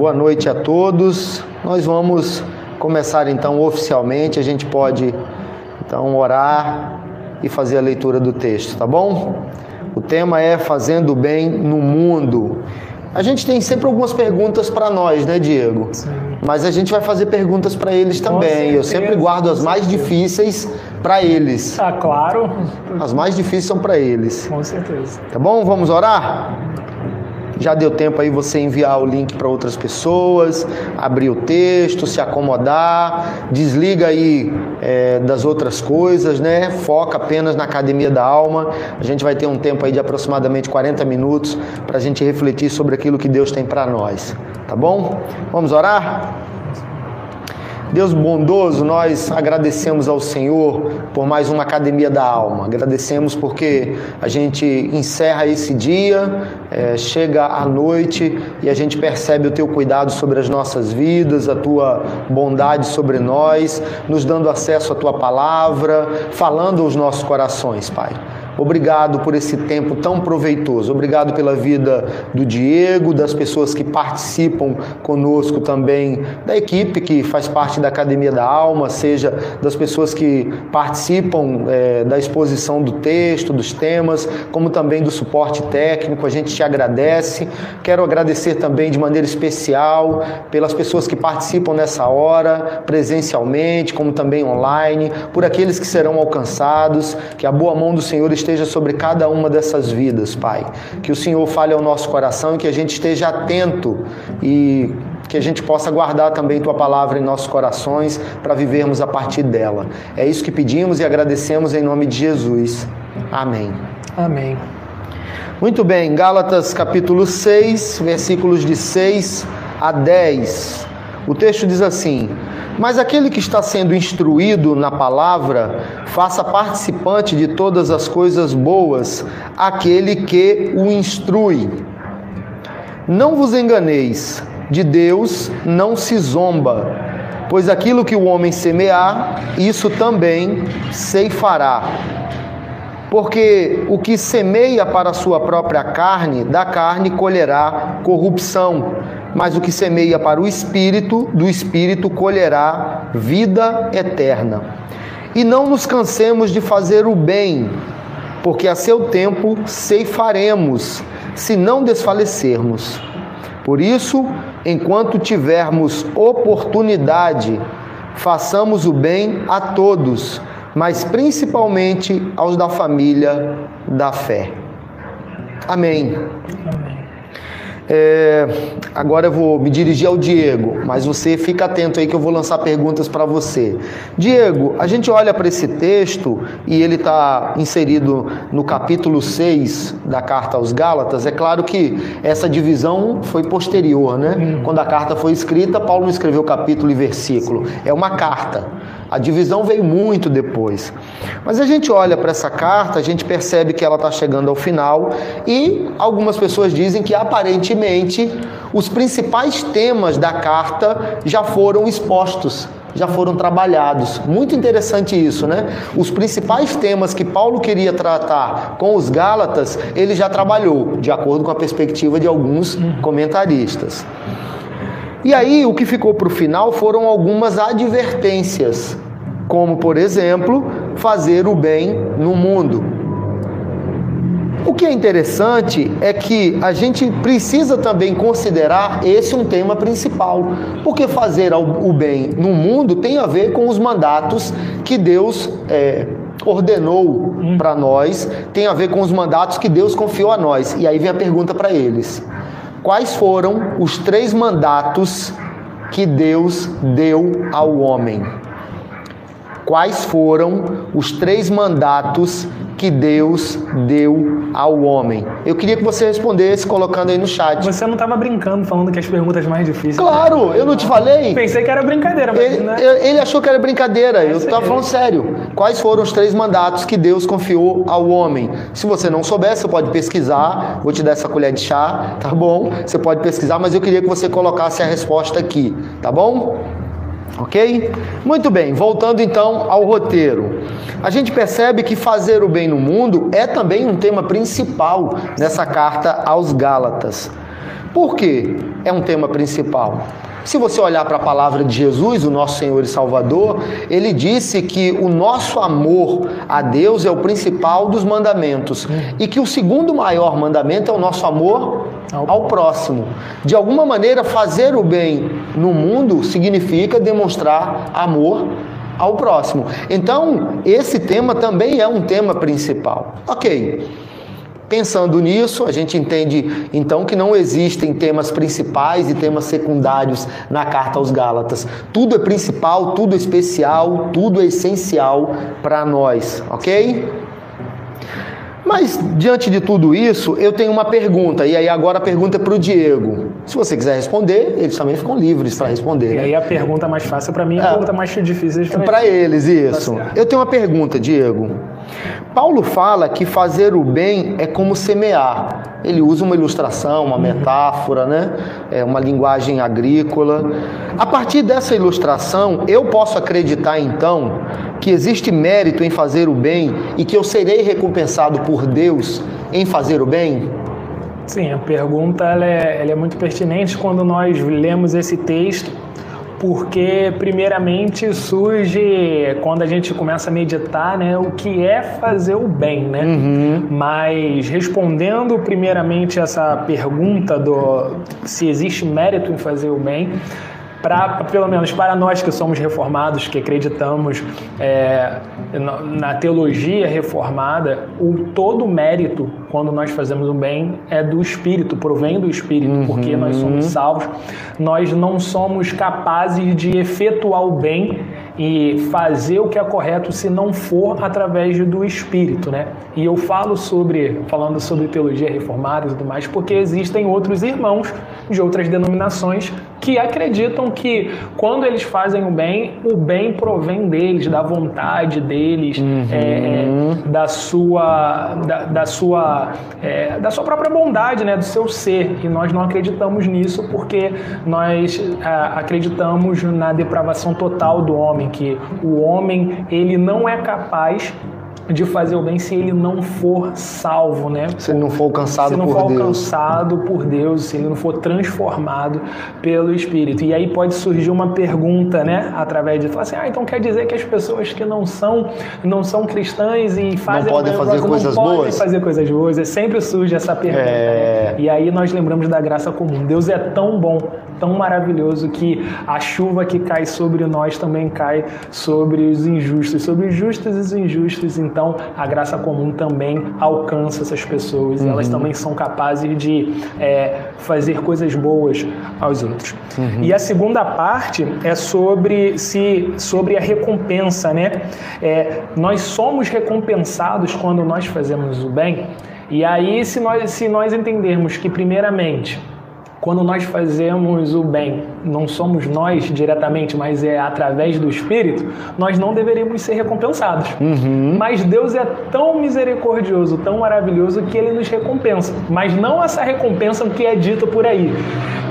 Boa noite a todos. Nós vamos começar então oficialmente. A gente pode então orar e fazer a leitura do texto, tá bom? O tema é fazendo bem no mundo. A gente tem sempre algumas perguntas para nós, né, Diego? Sim. Mas a gente vai fazer perguntas para eles também. Eu sempre guardo as mais difíceis para eles. Ah, claro. As mais difíceis são para eles. Com certeza. Tá bom? Vamos orar? Já deu tempo aí você enviar o link para outras pessoas, abrir o texto, se acomodar, desliga aí é, das outras coisas, né? Foca apenas na academia da alma. A gente vai ter um tempo aí de aproximadamente 40 minutos para a gente refletir sobre aquilo que Deus tem para nós, tá bom? Vamos orar? Deus bondoso, nós agradecemos ao Senhor por mais uma Academia da Alma. Agradecemos porque a gente encerra esse dia, é, chega à noite e a gente percebe o Teu cuidado sobre as nossas vidas, a Tua bondade sobre nós, nos dando acesso à Tua palavra, falando aos nossos corações, Pai. Obrigado por esse tempo tão proveitoso. Obrigado pela vida do Diego, das pessoas que participam conosco também, da equipe que faz parte da Academia da Alma, seja das pessoas que participam é, da exposição do texto, dos temas, como também do suporte técnico. A gente te agradece. Quero agradecer também de maneira especial pelas pessoas que participam nessa hora, presencialmente, como também online, por aqueles que serão alcançados. Que a boa mão do Senhor esteja esteja sobre cada uma dessas vidas, Pai. Que o Senhor fale ao nosso coração e que a gente esteja atento e que a gente possa guardar também tua palavra em nossos corações para vivermos a partir dela. É isso que pedimos e agradecemos em nome de Jesus. Amém. Amém. Muito bem, Gálatas capítulo 6, versículos de 6 a 10. O texto diz assim: Mas aquele que está sendo instruído na palavra, faça participante de todas as coisas boas aquele que o instrui. Não vos enganeis, de Deus não se zomba, pois aquilo que o homem semear, isso também ceifará. Porque o que semeia para a sua própria carne, da carne colherá corrupção mas o que semeia para o espírito, do espírito colherá vida eterna. E não nos cansemos de fazer o bem, porque a seu tempo ceifaremos, se não desfalecermos. Por isso, enquanto tivermos oportunidade, façamos o bem a todos, mas principalmente aos da família da fé. Amém. É, agora eu vou me dirigir ao Diego, mas você fica atento aí que eu vou lançar perguntas para você. Diego, a gente olha para esse texto e ele está inserido no capítulo 6 da carta aos Gálatas. É claro que essa divisão foi posterior, né? Quando a carta foi escrita, Paulo não escreveu capítulo e versículo. É uma carta. A divisão veio muito depois. Mas a gente olha para essa carta, a gente percebe que ela está chegando ao final e algumas pessoas dizem que aparentemente os principais temas da carta já foram expostos já foram trabalhados. Muito interessante isso, né? Os principais temas que Paulo queria tratar com os Gálatas, ele já trabalhou, de acordo com a perspectiva de alguns comentaristas. E aí, o que ficou para o final foram algumas advertências, como, por exemplo, fazer o bem no mundo. O que é interessante é que a gente precisa também considerar esse um tema principal, porque fazer o bem no mundo tem a ver com os mandatos que Deus é, ordenou para nós, tem a ver com os mandatos que Deus confiou a nós. E aí vem a pergunta para eles: quais foram os três mandatos que Deus deu ao homem? Quais foram os três mandatos que Deus deu ao homem? Eu queria que você respondesse colocando aí no chat. Você não estava brincando falando que as perguntas mais difíceis. Claro, eu não te falei. Pensei que era brincadeira, mas ele, né? ele achou que era brincadeira. É eu estava falando sério. Quais foram os três mandatos que Deus confiou ao homem? Se você não souber, você pode pesquisar. Vou te dar essa colher de chá, tá bom? Você pode pesquisar, mas eu queria que você colocasse a resposta aqui, tá bom? Ok? Muito bem, voltando então ao roteiro. A gente percebe que fazer o bem no mundo é também um tema principal nessa carta aos Gálatas. Por quê? É um tema principal. Se você olhar para a palavra de Jesus, o nosso Senhor e Salvador, ele disse que o nosso amor a Deus é o principal dos mandamentos e que o segundo maior mandamento é o nosso amor ao próximo. De alguma maneira, fazer o bem no mundo significa demonstrar amor ao próximo. Então, esse tema também é um tema principal. Ok. Pensando nisso, a gente entende então que não existem temas principais e temas secundários na carta aos Gálatas. Tudo é principal, tudo é especial, tudo é essencial para nós, ok? Mas diante de tudo isso, eu tenho uma pergunta, e aí agora a pergunta é para o Diego. Se você quiser responder, eles também ficam livres para responder. E né? aí a pergunta mais fácil para mim e a É. pergunta mais difícil para Para eles, isso. Tá certo. Eu tenho uma pergunta, Diego. Paulo fala que fazer o bem é como semear. Ele usa uma ilustração, uma metáfora, né? É uma linguagem agrícola. A partir dessa ilustração, eu posso acreditar então que existe mérito em fazer o bem e que eu serei recompensado por Deus em fazer o bem? Sim, a pergunta ela é, ela é muito pertinente quando nós lemos esse texto, porque primeiramente surge quando a gente começa a meditar, né, o que é fazer o bem, né? Mas respondendo primeiramente essa pergunta do se existe mérito em fazer o bem, para pelo menos para nós que somos reformados, que acreditamos é, na, teologia reformada, o todo mérito quando nós fazemos o bem é do Espírito, provém do Espírito, porque nós somos salvos. Nós não somos capazes de efetuar o bem e fazer o que é correto se não for através do Espírito, né? E eu falo sobre, falando sobre teologia reformada e tudo mais, porque existem outros irmãos de outras denominações que acreditam que quando eles fazem o bem, o bem provém deles, da vontade deles, é, é, da sua, da, da sua, é, da sua própria bondade, né, do seu ser. E nós não acreditamos nisso porque nós ah, acreditamos na depravação total do homem, que o homem ele não é capaz de fazer o bem se ele não for salvo, né? Se ele não for alcançado se não por for Deus. alcançado por Deus, se ele não for transformado pelo Espírito. E aí pode surgir uma pergunta, né? Através de falar assim, ah, então quer dizer que as pessoas que não são não são cristãs e fazem podem o bem, fazer não coisas podem boas? fazer coisas boas. É sempre surge essa pergunta. É. né? E aí nós lembramos da graça comum. Deus é tão bom, tão maravilhoso que a chuva que cai sobre nós também cai sobre os injustos, sobre os justos e os injustos. Então a graça comum também alcança essas pessoas. E elas também são capazes de é, fazer coisas boas aos outros. E a segunda parte é sobre se sobre a recompensa, né? É, nós somos recompensados quando nós fazemos o bem. E aí, se nós, se nós entendermos que, primeiramente, quando nós fazemos o bem, não somos nós diretamente, mas é através do Espírito, nós não deveríamos ser recompensados. Mas Deus é tão misericordioso, tão maravilhoso, que ele nos recompensa. Mas não essa recompensa que é dita por aí.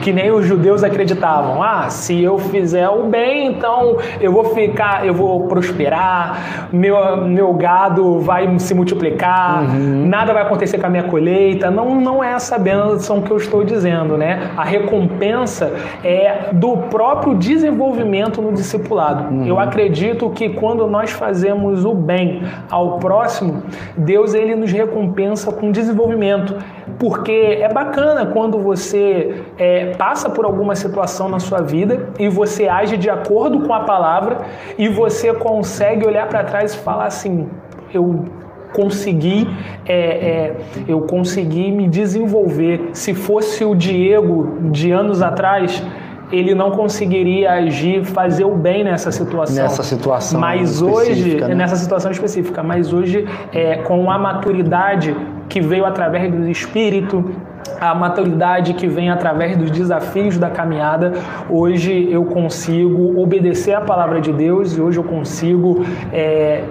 Que nem os judeus acreditavam. Ah, se eu fizer o bem, então eu vou ficar, eu vou prosperar, meu, meu gado vai se multiplicar, nada vai acontecer com a minha colheita. Não, não é essa bênção que eu estou dizendo, né? A recompensa é do próprio desenvolvimento no discipulado. Eu acredito que quando nós fazemos o bem ao próximo, Deus ele nos recompensa com desenvolvimento. Porque é bacana quando você é, passa por alguma situação na sua vida e você age de acordo com a palavra e você consegue olhar para trás e falar assim: eu consegui é, é, eu consegui me desenvolver. Se fosse o Diego de anos atrás, ele não conseguiria agir, fazer o bem nessa situação. Nessa situação Mas hoje, né? nessa situação específica, mas hoje, é, com a maturidade que veio através do Espírito, a maturidade que vem através dos desafios da caminhada, hoje eu consigo obedecer a palavra de Deus e hoje eu consigo é,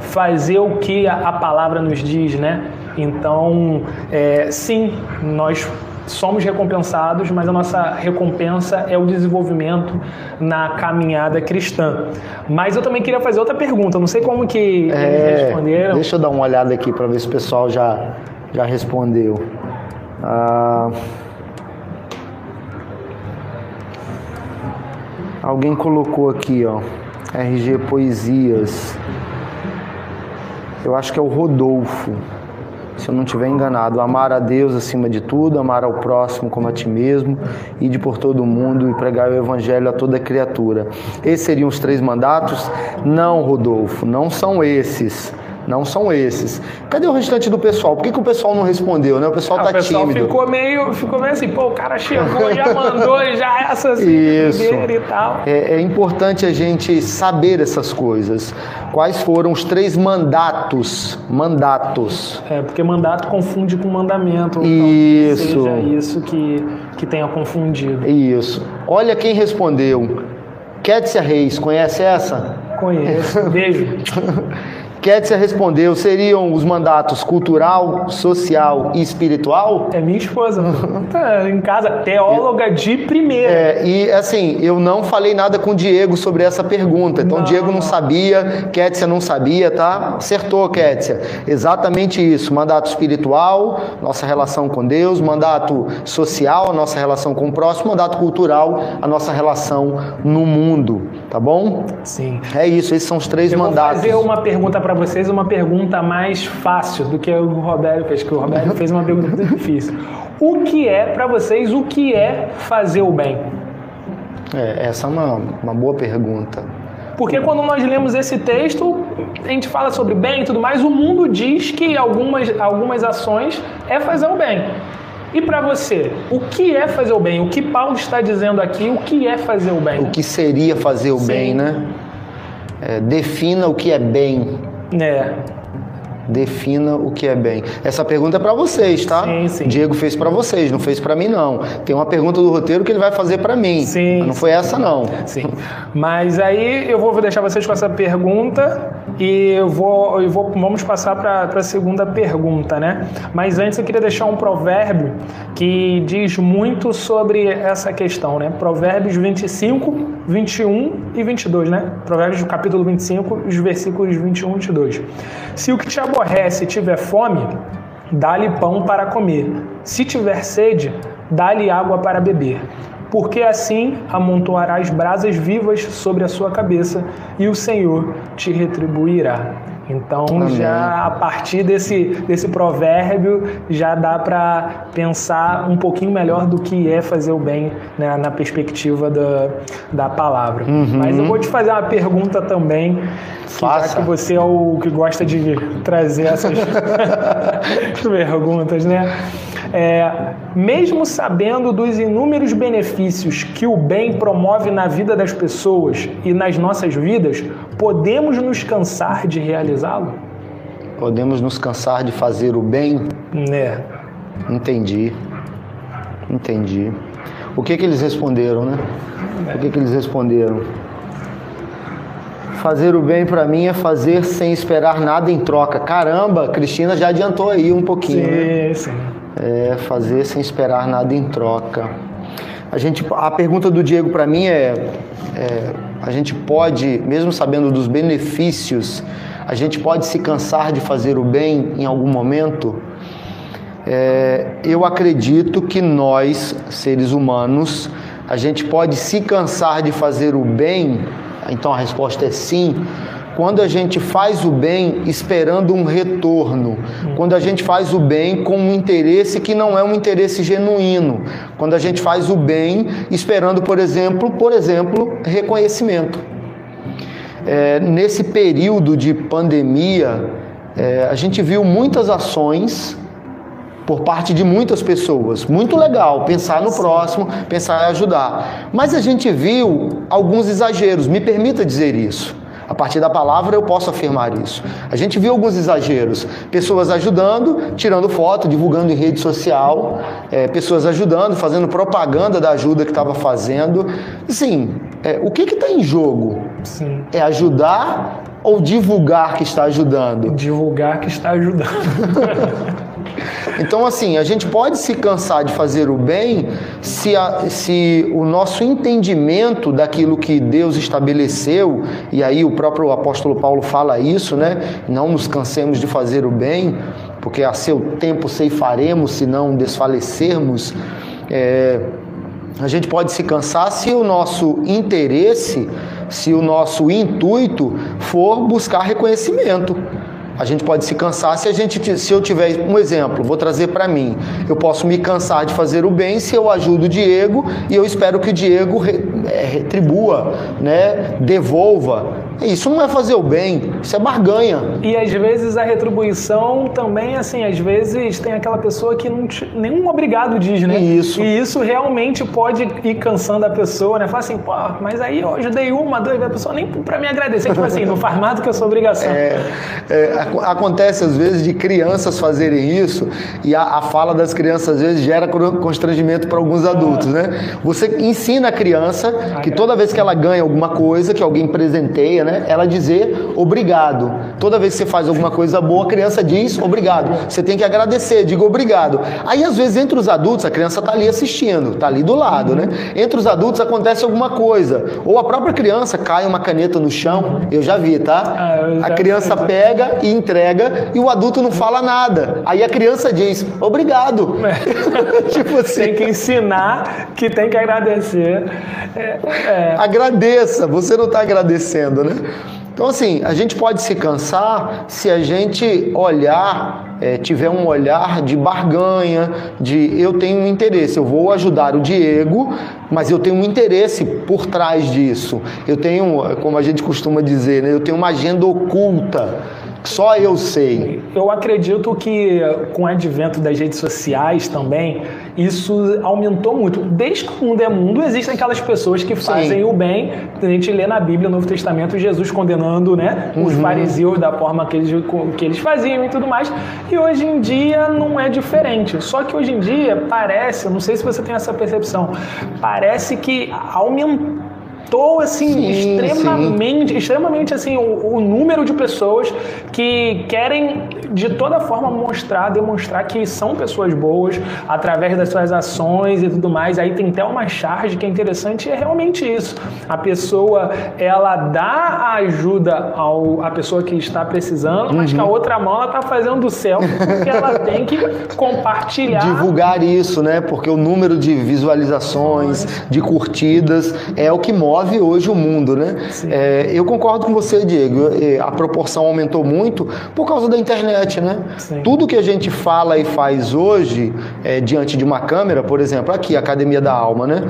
fazer o que a, a palavra nos diz, né? Então, é, sim, nós somos recompensados, mas a nossa recompensa é o desenvolvimento na caminhada cristã. Mas eu também queria fazer outra pergunta, não sei como que é, eles responderam. Deixa eu dar uma olhada aqui para ver se o pessoal já, já respondeu. Ah, alguém colocou aqui, ó, RG Poesias. Eu acho que é o Rodolfo se eu não estiver enganado, amar a Deus acima de tudo, amar ao próximo como a ti mesmo, ir por todo mundo e pregar o evangelho a toda criatura. Esses seriam os três mandatos? Não, Rodolfo, não são esses. Não são esses. Cadê o restante do pessoal? Por que, que o pessoal não respondeu, né? O pessoal está tímido. O pessoal ficou meio, ficou meio assim, pô, o cara chegou, já mandou, já essa assim, Isso. e tal. É, é importante a gente saber essas coisas. Quais foram os três mandatos? Mandatos. É, porque mandato confunde com mandamento. Isso. Então, seja isso que, que tenha confundido. Isso. Olha quem respondeu. Kétia Reis, conhece essa? Conheço. Beijo. Kétia respondeu: seriam os mandatos cultural, social e espiritual? É minha esposa. tá em casa, teóloga de primeira. É, e assim, eu não falei nada com o Diego sobre essa pergunta. Então, o Diego não sabia, Kétia não sabia, tá? Acertou, Kétia. Exatamente isso. Mandato espiritual, nossa relação com Deus. Mandato social, a nossa relação com o próximo. Mandato cultural, a nossa relação no mundo. Tá bom? Sim. É isso, esses são os três eu mandatos. Vou fazer uma pergunta para vocês uma pergunta mais fácil do que o Roberto fez, que o Roberto fez uma pergunta muito difícil. O que é para vocês o que é fazer o bem? É, essa é uma, uma boa pergunta. Porque quando nós lemos esse texto, a gente fala sobre bem e tudo mais, o mundo diz que algumas, algumas ações é fazer o bem. E para você, o que é fazer o bem? O que Paulo está dizendo aqui, o que é fazer o bem? O que seria fazer o Sim. bem, né? É, defina o que é bem. É. Defina o que é bem. Essa pergunta é para vocês, tá? Sim, sim. Diego fez para vocês, não fez para mim não. Tem uma pergunta do roteiro que ele vai fazer para mim. Sim. Mas não foi essa não. Sim. Mas aí eu vou deixar vocês com essa pergunta e eu vou, eu vou vamos passar para a segunda pergunta, né? Mas antes eu queria deixar um provérbio que diz muito sobre essa questão, né? Provérbios 25, 21 e 22, né? Provérbios do capítulo 25, os versículos 21 e 22. Se o que te aborrece tiver fome, dá-lhe pão para comer. Se tiver sede, dá-lhe água para beber. Porque assim amontoarás brasas vivas sobre a sua cabeça e o Senhor te retribuirá. Então, Amém. já a partir desse, desse provérbio, já dá para pensar um pouquinho melhor do que é fazer o bem né, na perspectiva da, da palavra. Uhum. Mas eu vou te fazer uma pergunta também, que já que você é o que gosta de trazer essas perguntas, né? É, mesmo sabendo dos inúmeros benefícios que o bem promove na vida das pessoas e nas nossas vidas, podemos nos cansar de realizá-lo? Podemos nos cansar de fazer o bem? É. Entendi. Entendi. O que que eles responderam, né? O que que eles responderam? Fazer o bem para mim é fazer sem esperar nada em troca. Caramba, Cristina já adiantou aí um pouquinho. Sim, né? sim é, fazer sem esperar nada em troca. A, gente, a pergunta do Diego para mim é, é: a gente pode, mesmo sabendo dos benefícios, a gente pode se cansar de fazer o bem em algum momento? É, eu acredito que nós, seres humanos, a gente pode se cansar de fazer o bem, então a resposta é sim, quando a gente faz o bem esperando um retorno, quando a gente faz o bem com um interesse que não é um interesse genuíno, quando a gente faz o bem esperando, por exemplo, por exemplo, reconhecimento. É, nesse período de pandemia, é, a gente viu muitas ações por parte de muitas pessoas. Muito legal pensar no próximo, pensar em ajudar. Mas a gente viu alguns exageros, me permita dizer isso. A partir da palavra eu posso afirmar isso. A gente viu alguns exageros, pessoas ajudando, tirando foto, divulgando em rede social, é, pessoas ajudando, fazendo propaganda da ajuda que estava fazendo. Sim, é, o que está em jogo? Sim. É ajudar ou divulgar que está ajudando? Divulgar que está ajudando. Então, assim, a gente pode se cansar de fazer o bem se, a, se o nosso entendimento daquilo que Deus estabeleceu, e aí o próprio apóstolo Paulo fala isso, né? Não nos cansemos de fazer o bem, porque a seu tempo ceifaremos se não desfalecermos. É, A gente pode se cansar se o nosso interesse, se o nosso intuito for buscar reconhecimento. A gente pode se cansar se a gente, se eu tiver um exemplo, vou trazer para mim. Eu posso me cansar de fazer o bem se eu ajudo o Diego e eu espero que o Diego é, retribua, né, devolva isso não é fazer o bem, isso é barganha. E às vezes a retribuição também, assim, às vezes tem aquela pessoa que não te, nenhum obrigado diz, né? Isso. E isso realmente pode ir cansando a pessoa, né? Fala assim, pô, mas aí eu ajudei uma, duas, a pessoa nem para me agradecer, tipo assim, não faz mais do que a sua obrigação. É, é, acontece às vezes de crianças fazerem isso e a, a fala das crianças às vezes gera constrangimento para alguns adultos, né? Você ensina a criança que toda vez que ela ganha alguma coisa, que alguém presenteia, né? Ela dizer obrigado. Toda vez que você faz alguma coisa boa, a criança diz obrigado. Você tem que agradecer, diga obrigado. Aí, às vezes, entre os adultos, a criança está ali assistindo, está ali do lado, né? Entre os adultos acontece alguma coisa. Ou a própria criança cai uma caneta no chão, eu já vi, tá? Ah, a criança pega e entrega e o adulto não fala nada. Aí a criança diz obrigado. É. tipo assim. Tem que ensinar que tem que agradecer. É, é. Agradeça, você não está agradecendo, né? Então, assim, a gente pode se cansar se a gente olhar, é, tiver um olhar de barganha, de eu tenho um interesse, eu vou ajudar o Diego, mas eu tenho um interesse por trás disso. Eu tenho, como a gente costuma dizer, né, eu tenho uma agenda oculta só eu sei. Eu acredito que com o advento das redes sociais também, isso aumentou muito. Desde que o mundo é mundo, existem aquelas pessoas que fazem Sim. o bem. A gente lê na Bíblia, no Novo Testamento, Jesus condenando né, uhum. os fariseus da forma que eles, que eles faziam e tudo mais. E hoje em dia não é diferente. Só que hoje em dia parece, não sei se você tem essa percepção, parece que aumentou aumentou assim sim, extremamente, sim. extremamente assim o, o, número de pessoas que querem de toda forma mostrar, demonstrar que são pessoas boas através das suas ações e tudo mais. Aí tem até uma charge que é interessante, é realmente isso. A pessoa ela dá a ajuda ao a pessoa que está precisando, uhum. mas que a outra mão ela está fazendo selfie porque ela tem que compartilhar, divulgar isso, né? Porque o número de visualizações, de curtidas é o que mostra move hoje o mundo, né? É, eu concordo com você, Diego. A proporção aumentou muito por causa da internet, né? Sim. Tudo que a gente fala e faz hoje é, diante de uma câmera, por exemplo, aqui, Academia da Alma, né?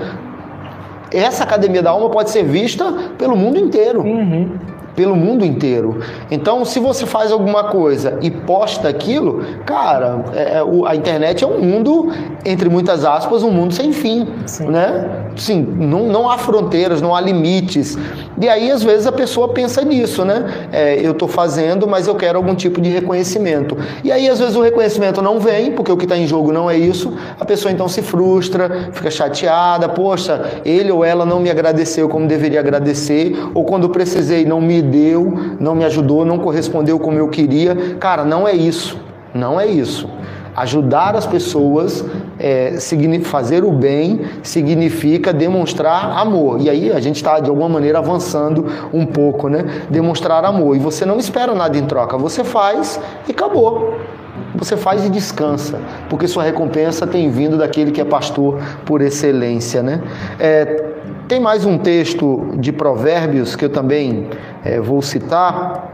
Essa Academia da Alma pode ser vista pelo mundo inteiro. Uhum pelo mundo inteiro. Então, se você faz alguma coisa e posta aquilo, cara, é, é a internet é um mundo, entre muitas aspas, um mundo sem fim, Sim. né? Sim, não, não há fronteiras, não há limites. E aí, às vezes, a pessoa pensa nisso, né? É, eu estou fazendo, mas eu quero algum tipo de reconhecimento. E aí, às vezes, o reconhecimento não vem, porque o que está em jogo não é isso. A pessoa então se frustra, fica chateada, poxa, ele ou ela não me agradeceu como deveria agradecer, ou quando precisei não me deu, não me ajudou, não correspondeu como eu queria. Cara, não é isso. Não é isso. Ajudar as pessoas, é, fazer o bem, significa demonstrar amor. E aí a gente está, de alguma maneira, avançando um pouco, né? Demonstrar amor. E você não espera nada em troca, você faz e acabou. Você faz e descansa, porque sua recompensa tem vindo daquele que é pastor por excelência, né? É, tem mais um texto de Provérbios que eu também é, vou citar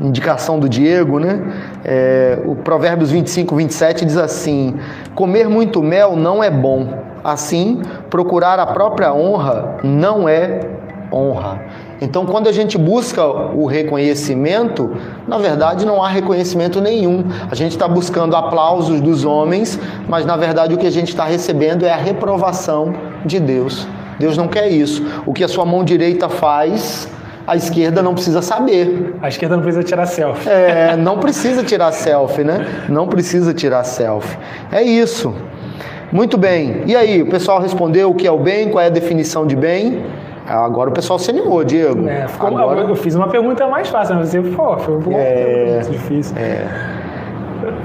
indicação do Diego, né? É, o Provérbios 25, 27 diz assim: Comer muito mel não é bom, assim, procurar a própria honra não é honra. Então, quando a gente busca o reconhecimento, na verdade não há reconhecimento nenhum. A gente está buscando aplausos dos homens, mas na verdade o que a gente está recebendo é a reprovação de Deus. Deus não quer isso. O que a sua mão direita faz, a esquerda não precisa saber. A esquerda não precisa tirar selfie. É, não precisa tirar selfie, né? Não precisa tirar selfie. É isso. Muito bem. E aí, o pessoal respondeu o que é o bem, qual é a definição de bem? Agora o pessoal se animou, Diego. É, ficou, Agora... Eu fiz uma pergunta mais fácil, mas você, pô, foi um pouco é, difícil. É.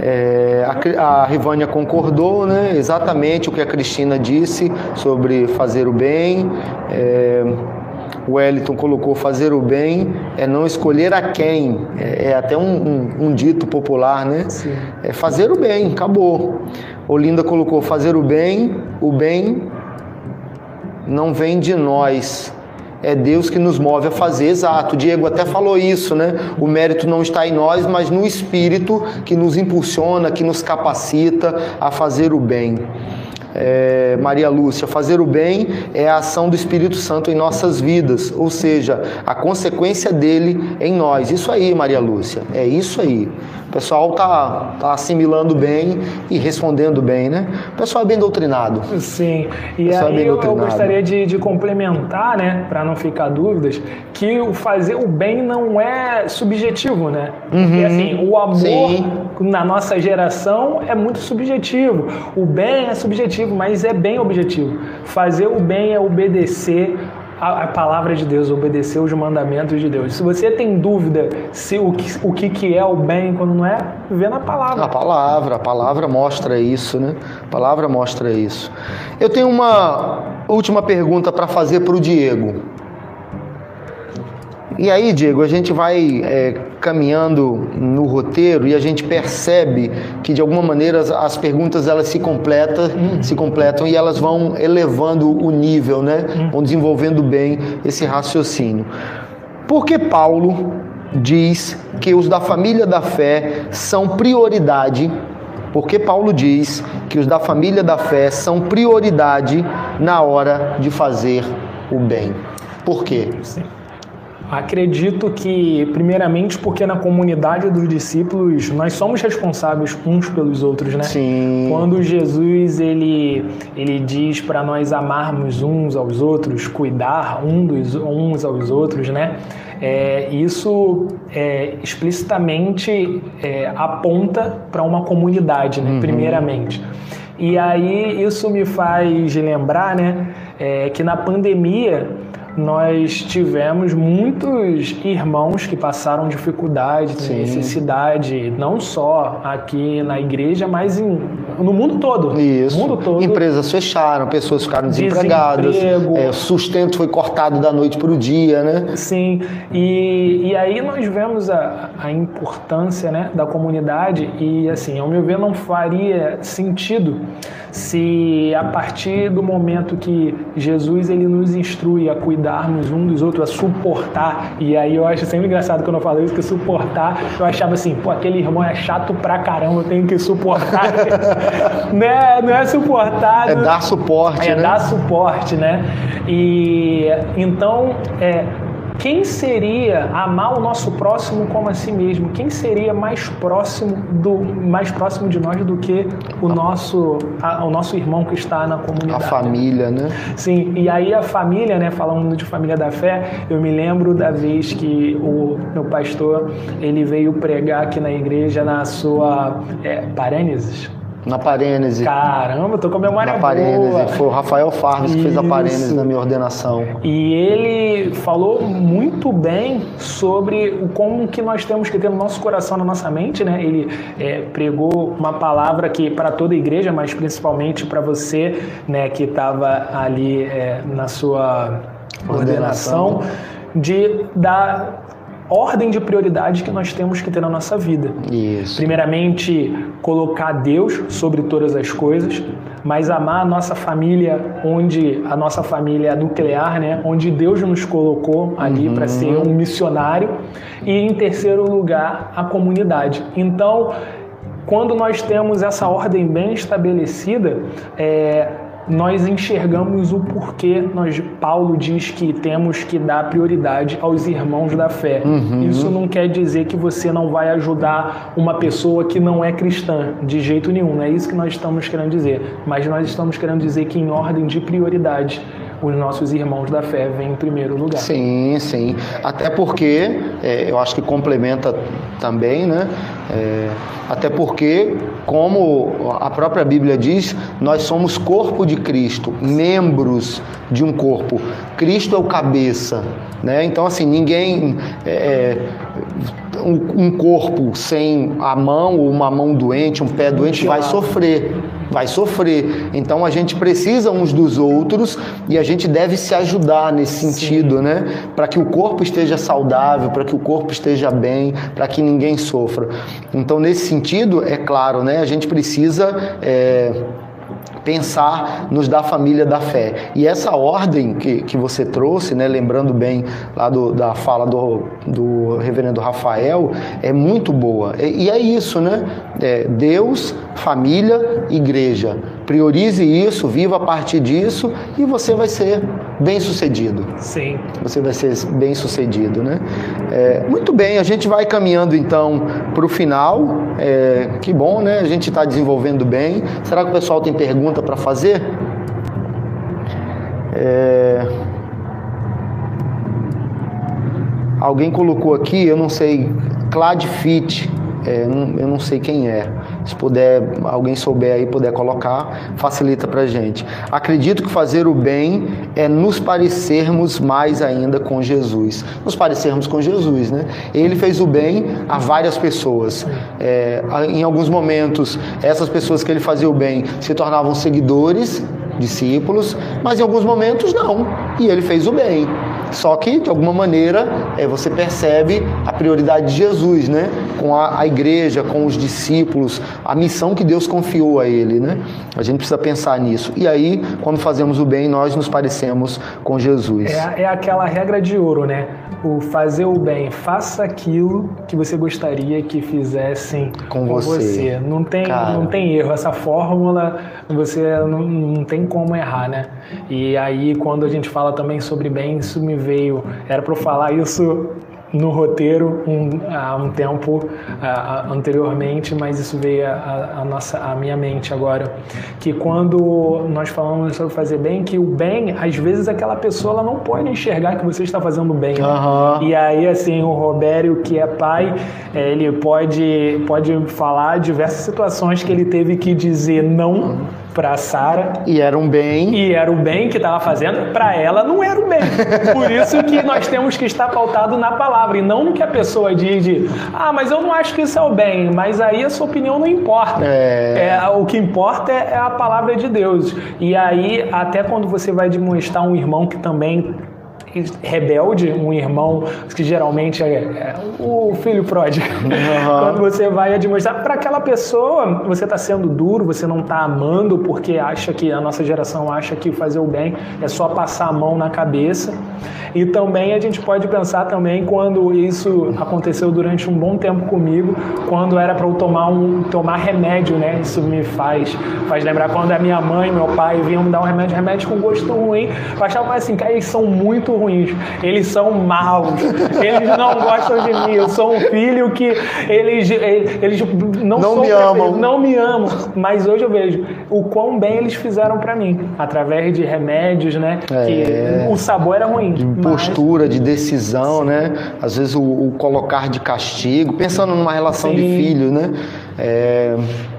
É, a, a Rivânia concordou, né? Exatamente o que a Cristina disse sobre fazer o bem. É, o Wellington colocou fazer o bem é não escolher a quem. É, é até um, um, um, dito popular, né? Sim. É fazer o bem, acabou. Olinda colocou fazer o bem, o bem não vem de nós. É Deus que nos move a fazer, exato. O Diego até falou isso, né? O mérito não está em nós, mas no Espírito que nos impulsiona, que nos capacita a fazer o bem é, Maria Lúcia, fazer o bem é a ação do Espírito Santo em nossas vidas, ou seja, a consequência dele em nós. Isso aí, Maria Lúcia, é isso aí. O pessoal tá, tá assimilando bem e respondendo bem, né? O pessoal é bem doutrinado. Sim, e é aí é eu, eu, gostaria de, de complementar, né, para não ficar dúvidas, que o fazer o bem não é subjetivo, né? Porque uhum. assim, o amor Sim. na nossa geração é muito subjetivo. O bem é subjetivo, mas é bem objetivo. Fazer o bem é obedecer a, a, palavra de Deus, obedecer os mandamentos de Deus. Se você tem dúvida se o que, o que, que é o bem quando não é, vê na palavra. A palavra, a palavra mostra isso, né? A palavra mostra isso. Eu tenho uma última pergunta para fazer para o Diego. E aí, Diego, a gente vai é, caminhando no roteiro e a gente percebe que de alguma maneira as, as perguntas elas se completam, uhum. se completam e elas vão elevando o nível, né? Uhum. Vão desenvolvendo bem esse raciocínio. Por que Paulo diz que os da família da fé são prioridade? Porque Paulo diz que os da família da fé são prioridade na hora de fazer o bem. Por quê? Sim. Acredito que, primeiramente, porque na comunidade dos discípulos nós somos responsáveis uns pelos outros, né? Sim. Quando Jesus ele, ele diz para nós amarmos uns aos outros, cuidar um dos, uns aos outros, né? É, isso é, explicitamente é, aponta para uma comunidade, né? Uhum. Primeiramente. E aí isso me faz lembrar, né? É, que na pandemia nós tivemos muitos irmãos que passaram dificuldade, necessidade, não só aqui na igreja, mas em, no mundo todo. Isso. Mundo todo. Empresas fecharam, pessoas ficaram desempregadas, é, sustento foi cortado da noite para o dia, né? Sim. E, e aí nós vemos a, a importância né, da comunidade e, assim, ao meu ver, não faria sentido se a partir do momento que Jesus ele nos instrui a cuidarmos um dos outros, a suportar, e aí eu acho sempre engraçado quando eu falo isso, que suportar, eu achava assim, pô, aquele irmão é chato pra caramba, eu tenho que suportar. não, é, não é suportar. É dar suporte, é né? dar suporte, né? E então, é, quem seria amar o nosso próximo como a si mesmo? Quem seria mais próximo do mais próximo de nós do que o nosso a, o nosso irmão que está na comunidade? A família, né? Sim. E aí a família, né? Falando de família da fé, eu me lembro da vez que o meu pastor ele veio pregar aqui na igreja na sua é, Parênesis na Parênese. Caramba, tô com a memória na Parênese. boa. Foi o Rafael Farnes que fez a Parênese na minha ordenação. E ele falou muito bem sobre o como que nós temos que ter no nosso coração, na nossa mente, né? Ele é, pregou uma palavra que para toda a igreja, mas principalmente para você, né, que estava ali é, na sua ordenação, ordenação de dar ordem de prioridade que nós temos que ter na nossa vida. Isso. Primeiramente, colocar Deus sobre todas as coisas, mas amar a nossa família, onde a nossa família é nuclear, né? Onde Deus nos colocou ali uhum. para ser um missionário. E em terceiro lugar, a comunidade. Então, quando nós temos essa ordem bem estabelecida, é, nós enxergamos o porquê nós, Paulo diz que temos que dar prioridade aos irmãos da fé. Uhum. Isso não quer dizer que você não vai ajudar uma pessoa que não é cristã, de jeito nenhum. Não é isso que nós estamos querendo dizer. Mas nós estamos querendo dizer que em ordem de prioridade os nossos irmãos da fé vêm em primeiro lugar. Sim, sim. Até porque, é, eu acho que complementa também, né? É, até porque, como a própria Bíblia diz, nós somos corpo de Cristo, membros de um corpo. Cristo é o cabeça, né? Então, assim, ninguém. É, é um, um, corpo sem a mão, ou uma mão doente, um pé doente, vai sofrer. Vai sofrer. Então a gente precisa uns dos outros e a gente deve se ajudar nesse sentido, Sim. né? Para que o corpo esteja saudável, para que o corpo esteja bem, para que ninguém sofra. Então, nesse sentido, é claro, né? A gente precisa. É, pensar nos da família da fé. E essa ordem que, que você trouxe, né, lembrando bem lá do, da fala do, do reverendo Rafael, é muito boa. E, e é isso, né? É Deus, família, igreja. Priorize isso, viva a partir disso e você vai ser bem sucedido. Sim. Você vai ser bem sucedido, né? É, muito bem, a gente vai caminhando então para o final. É, que bom, né? A gente está desenvolvendo bem. Será que o pessoal tem pergunta para fazer? É... Alguém colocou aqui, eu não sei, Cladfit. É, eu não sei quem é. Se puder, alguém souber aí, puder colocar, facilita pra gente. Acredito que fazer o bem é nos parecermos mais ainda com Jesus. Nos parecermos com Jesus, né? Ele fez o bem a várias pessoas. É, em alguns momentos, essas pessoas que ele fazia o bem se tornavam seguidores, discípulos, mas em alguns momentos não. E ele fez o bem. Só que, de alguma maneira, é, você percebe a prioridade de Jesus, né? Com a, a, igreja, com os discípulos, a missão que Deus confiou a ele, né? A gente precisa pensar nisso. E aí, quando fazemos o bem, nós nos parecemos com Jesus. É, é aquela regra de ouro, né? O fazer o bem, faça aquilo que você gostaria que fizessem com, com você. você. Não tem, não tem erro. Essa fórmula, você não, não tem como errar, né? E aí, quando a gente fala também sobre bem, isso me veio, era para eu falar isso no roteiro um, há um tempo anteriormente, mas isso veio à nossa a minha mente agora, que quando nós falamos sobre fazer bem, que o bem, às vezes aquela pessoa ela não pode enxergar que você está fazendo bem. Uhum. E aí assim o Robério que é pai, eh, ele pode pode falar diversas situações que ele teve que dizer não uhum para Sara. E era um bem. E era o bem que estava fazendo, para ela não era o bem. Por isso que nós temos que estar pautado na palavra e não no que a pessoa diz de, ah, mas eu não acho que isso é o bem, mas aí a sua opinião não importa. É... é o que importa é, é a palavra de Deus. E aí, até quando você vai demonstrar um irmão que também rebelde, um irmão que geralmente é, é o filho pródigo. Uhum. Quando você vai demonstrar para aquela pessoa, você está sendo duro, você não está amando porque acha que a nossa geração acha que fazer o bem é só passar a mão na cabeça. E também a gente pode pensar também quando isso aconteceu durante um bom tempo comigo, quando era para eu tomar um tomar remédio, né? Isso me faz faz lembrar quando a minha mãe meu pai vinham me dar um remédio, remédio com gosto ruim. Eu achava assim, cara, eles são muito ruins, eles são maus, eles não gostam de mim. Eu sou um filho que eles eles não, não me amam, não me amam. Mas hoje eu vejo o quão bem eles fizeram para mim através de remédios, né? É. Que o sabor era ruim postura, de decisão, né? Às vezes o, o colocar de castigo, pensando numa relação Sim. de filho, né? É,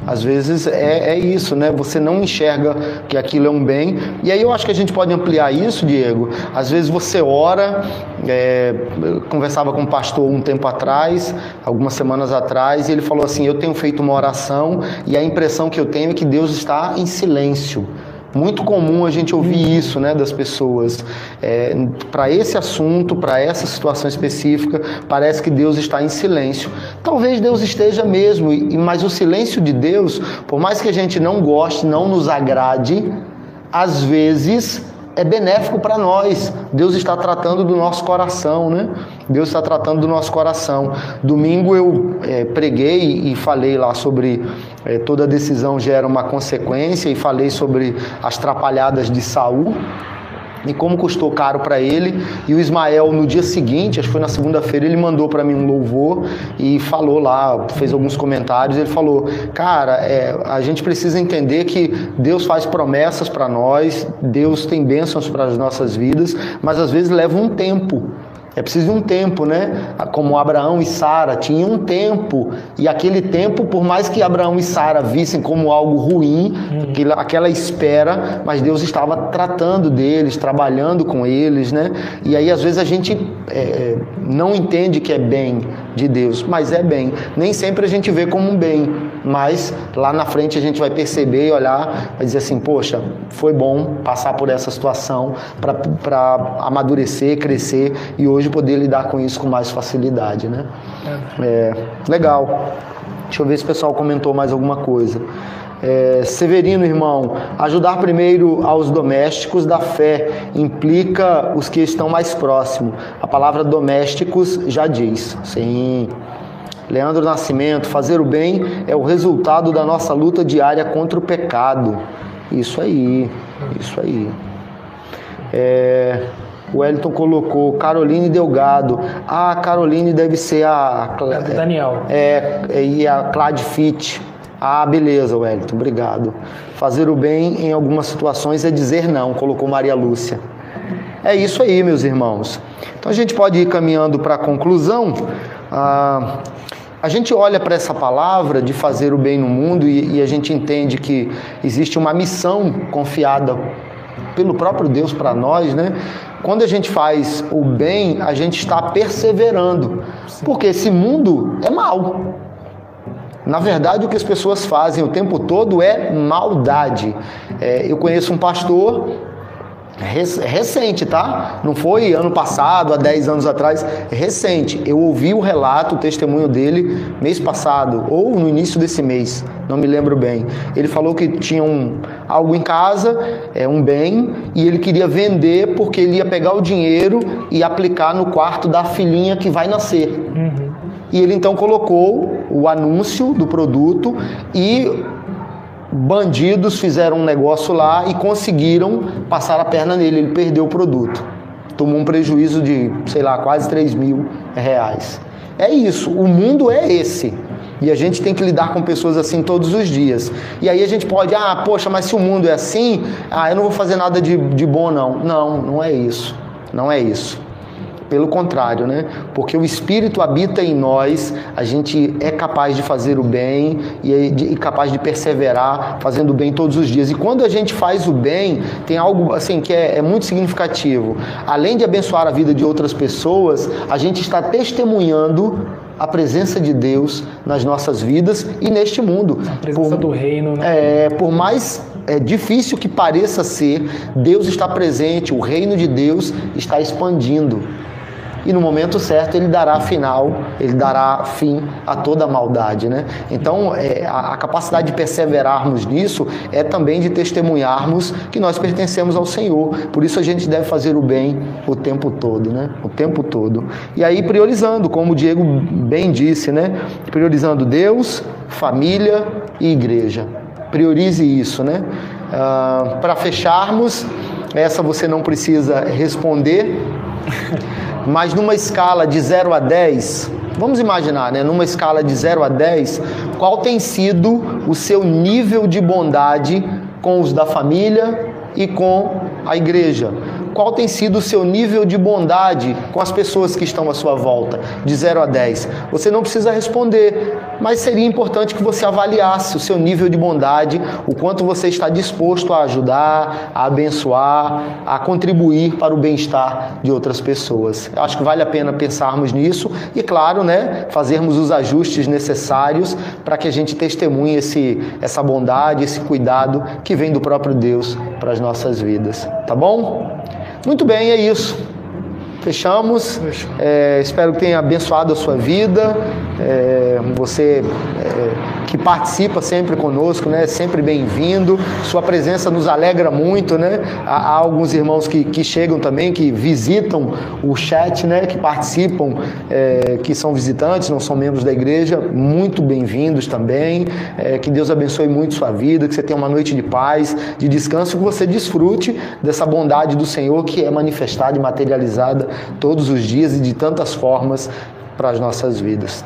às vezes é, é, isso, né? Você não enxerga que aquilo é um bem. E aí eu acho que a gente pode ampliar isso, Diego. Às vezes você ora, é, conversava com um pastor um tempo atrás, algumas semanas atrás, e ele falou assim: Eu tenho feito uma oração e a impressão que eu tenho é que Deus está em silêncio. Muito comum a gente ouvir isso né, das pessoas. É, para esse assunto, para essa situação específica, parece que Deus está em silêncio. Talvez Deus esteja mesmo, mas o silêncio de Deus, por mais que a gente não goste, não nos agrade, às vezes é benéfico para nós. Deus está tratando do nosso coração, né? Deus está tratando do nosso coração. Domingo eu é, preguei e falei lá sobre é, toda decisão gera uma consequência e falei sobre as trapalhadas de Saul e como custou caro para ele. E o Ismael, no dia seguinte, acho que foi na segunda-feira, ele mandou para mim um louvor e falou lá, fez alguns comentários. Ele falou: Cara, é, a gente precisa entender que Deus faz promessas para nós, Deus tem bênçãos para as nossas vidas, mas às vezes leva um tempo. É preciso de um tempo, né? Como Abraão e Sara tinham um tempo. E aquele tempo, por mais que Abraão e Sara vissem como algo ruim, uhum. aquela espera, mas Deus estava tratando deles, trabalhando com eles, né? E aí, às vezes, a gente é, é não entende que é bem de Deus, mas é bem. Nem sempre a gente vê como um bem, mas lá na frente a gente vai perceber e olhar, vai dizer assim: poxa, foi bom passar por essa situação para amadurecer, crescer e hoje poder lidar com isso com mais facilidade, né? É, legal. Deixa eu ver se o pessoal comentou mais alguma coisa. É, Severino, irmão, ajudar primeiro aos domésticos da fé implica os que estão mais próximos. A palavra domésticos já diz. Sim. Leandro Nascimento, fazer o bem é o resultado da nossa luta diária contra o pecado. Isso aí, isso aí. É, o Wellington colocou Caroline Delgado. Ah, Caroline deve ser a. a Daniel. É, e a Clad Fit. Ah, beleza, Wellington, obrigado. Fazer o bem em algumas situações é dizer não, colocou Maria Lúcia. É isso aí, meus irmãos. Então a gente pode ir caminhando para a conclusão. Ah, a gente olha para essa palavra de fazer o bem no mundo e, e a gente entende que existe uma missão confiada pelo próprio Deus para nós, né? Quando a gente faz o bem, a gente está perseverando, porque esse mundo é mal. Na verdade, o que as pessoas fazem o tempo todo é maldade. É, eu conheço um pastor recente, tá? Não foi ano passado, há 10 anos atrás, recente. Eu ouvi o relato, o testemunho dele mês passado ou no início desse mês, não me lembro bem. Ele falou que tinha um, algo em casa, é um bem, e ele queria vender porque ele ia pegar o dinheiro e aplicar no quarto da filhinha que vai nascer. Uhum. E ele então colocou o anúncio do produto e bandidos fizeram um negócio lá e conseguiram passar a perna nele. Ele perdeu o produto. Tomou um prejuízo de, sei lá, quase 3 mil reais. É isso, o mundo é esse. E a gente tem que lidar com pessoas assim todos os dias. E aí a gente pode, ah, poxa, mas se o mundo é assim, ah, eu não vou fazer nada de, de bom, não. Não, não é isso. Não é isso. Pelo contrário, né? Porque o Espírito habita em nós, a gente é capaz de fazer o bem e é capaz de perseverar fazendo o bem todos os dias. E quando a gente faz o bem, tem algo assim que é, é muito significativo. Além de abençoar a vida de outras pessoas, a gente está testemunhando a presença de Deus nas nossas vidas e neste mundo. A presença por, do reino, né? É, por mais é, difícil que pareça ser, Deus está presente, o reino de Deus está expandindo e no momento certo ele dará final, ele dará fim a toda a maldade, né? Então, é, a, a capacidade de perseverarmos nisso é também de testemunharmos que nós pertencemos ao Senhor. Por isso a gente deve fazer o bem o tempo todo, né? O tempo todo. E aí priorizando, como o Diego bem disse, né? Priorizando Deus, família e igreja. Priorize isso, né? Ah, Para fecharmos, essa você não precisa responder. mas numa escala de 0 a 10, vamos imaginar, né? Numa escala de 0 a 10, qual tem sido o seu nível de bondade com os da família e com a igreja? Qual tem sido o seu nível de bondade com as pessoas que estão à sua volta, de 0 a 10? Você não precisa responder, mas seria importante que você avaliasse o seu nível de bondade, o quanto você está disposto a ajudar, a abençoar, a contribuir para o bem-estar de outras pessoas. Eu acho que vale a pena pensarmos nisso e, claro, né, fazermos os ajustes necessários para que a gente testemunhe esse, essa bondade, esse cuidado que vem do próprio Deus para as nossas vidas. Tá bom? Muito bem, é isso. Fechamos. É, espero que tenha abençoado a sua vida. É, você é, que participa sempre conosco, né? Sempre bem-vindo. Sua presença nos alegra muito, né? Há, há, alguns irmãos que, que chegam também, que visitam o chat, né? Que participam, é, que são visitantes, não são membros da igreja. Muito bem-vindos também. É, que Deus abençoe muito sua vida, que você tenha uma noite de paz, de descanso, que você desfrute dessa bondade do Senhor que é manifestada e materializada todos os dias e de tantas formas para as nossas vidas.